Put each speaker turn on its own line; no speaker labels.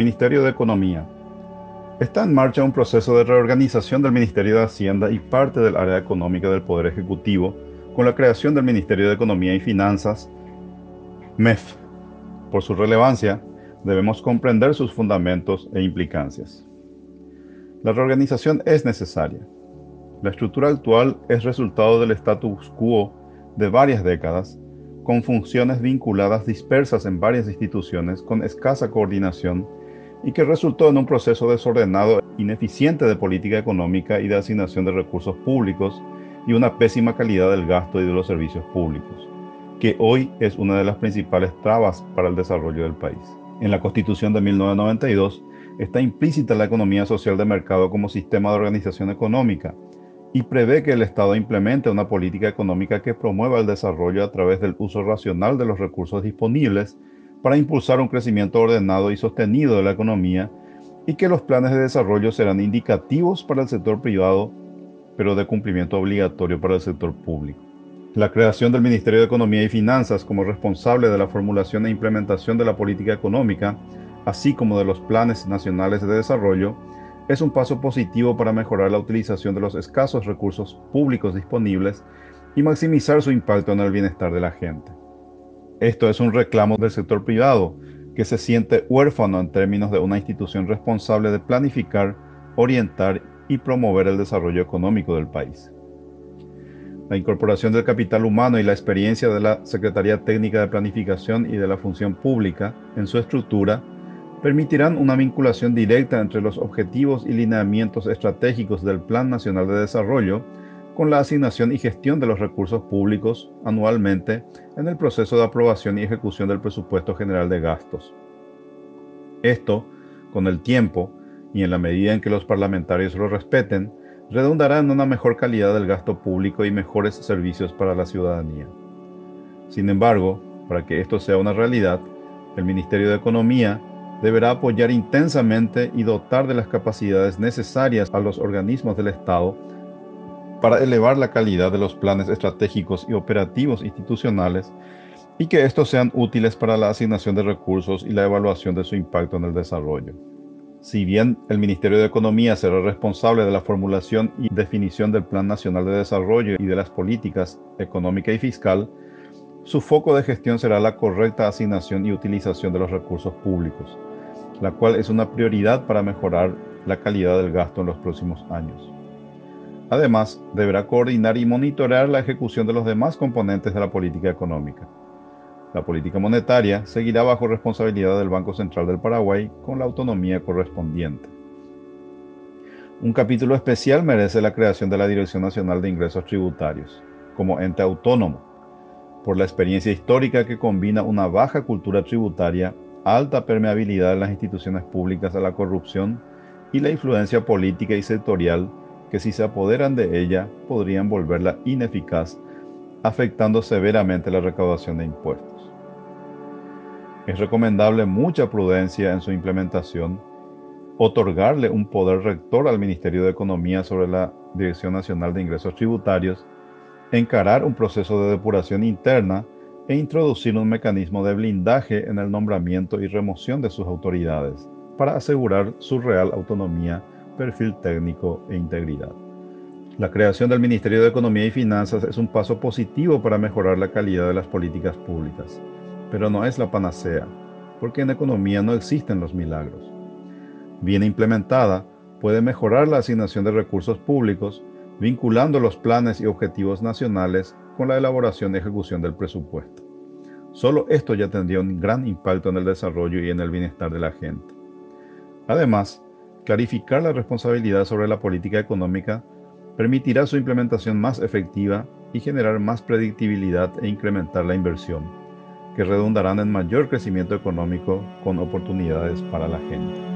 Ministerio de Economía. Está en marcha un proceso de reorganización del Ministerio de Hacienda y parte del área económica del Poder Ejecutivo con la creación del Ministerio de Economía y Finanzas, MEF. Por su relevancia, debemos comprender sus fundamentos e implicancias. La reorganización es necesaria. La estructura actual es resultado del status quo de varias décadas, con funciones vinculadas dispersas en varias instituciones con escasa coordinación y que resultó en un proceso desordenado, ineficiente de política económica y de asignación de recursos públicos y una pésima calidad del gasto y de los servicios públicos, que hoy es una de las principales trabas para el desarrollo del país. En la Constitución de 1992 está implícita la economía social de mercado como sistema de organización económica y prevé que el Estado implemente una política económica que promueva el desarrollo a través del uso racional de los recursos disponibles para impulsar un crecimiento ordenado y sostenido de la economía y que los planes de desarrollo serán indicativos para el sector privado, pero de cumplimiento obligatorio para el sector público. La creación del Ministerio de Economía y Finanzas como responsable de la formulación e implementación de la política económica, así como de los planes nacionales de desarrollo, es un paso positivo para mejorar la utilización de los escasos recursos públicos disponibles y maximizar su impacto en el bienestar de la gente. Esto es un reclamo del sector privado, que se siente huérfano en términos de una institución responsable de planificar, orientar y promover el desarrollo económico del país. La incorporación del capital humano y la experiencia de la Secretaría Técnica de Planificación y de la Función Pública en su estructura permitirán una vinculación directa entre los objetivos y lineamientos estratégicos del Plan Nacional de Desarrollo con la asignación y gestión de los recursos públicos anualmente en el proceso de aprobación y ejecución del presupuesto general de gastos. Esto, con el tiempo y en la medida en que los parlamentarios lo respeten, redundará en una mejor calidad del gasto público y mejores servicios para la ciudadanía. Sin embargo, para que esto sea una realidad, el Ministerio de Economía deberá apoyar intensamente y dotar de las capacidades necesarias a los organismos del Estado para elevar la calidad de los planes estratégicos y operativos institucionales y que estos sean útiles para la asignación de recursos y la evaluación de su impacto en el desarrollo. Si bien el Ministerio de Economía será responsable de la formulación y definición del Plan Nacional de Desarrollo y de las políticas económica y fiscal, su foco de gestión será la correcta asignación y utilización de los recursos públicos, la cual es una prioridad para mejorar la calidad del gasto en los próximos años. Además, deberá coordinar y monitorear la ejecución de los demás componentes de la política económica. La política monetaria seguirá bajo responsabilidad del Banco Central del Paraguay con la autonomía correspondiente. Un capítulo especial merece la creación de la Dirección Nacional de Ingresos Tributarios, como ente autónomo, por la experiencia histórica que combina una baja cultura tributaria, alta permeabilidad de las instituciones públicas a la corrupción y la influencia política y sectorial que si se apoderan de ella podrían volverla ineficaz, afectando severamente la recaudación de impuestos. Es recomendable mucha prudencia en su implementación, otorgarle un poder rector al Ministerio de Economía sobre la Dirección Nacional de Ingresos Tributarios, encarar un proceso de depuración interna e introducir un mecanismo de blindaje en el nombramiento y remoción de sus autoridades para asegurar su real autonomía perfil técnico e integridad. La creación del Ministerio de Economía y Finanzas es un paso positivo para mejorar la calidad de las políticas públicas, pero no es la panacea, porque en economía no existen los milagros. Bien implementada, puede mejorar la asignación de recursos públicos, vinculando los planes y objetivos nacionales con la elaboración y ejecución del presupuesto. Solo esto ya tendría un gran impacto en el desarrollo y en el bienestar de la gente. Además, Clarificar la responsabilidad sobre la política económica permitirá su implementación más efectiva y generar más predictibilidad e incrementar la inversión, que redundarán en mayor crecimiento económico con oportunidades para la gente.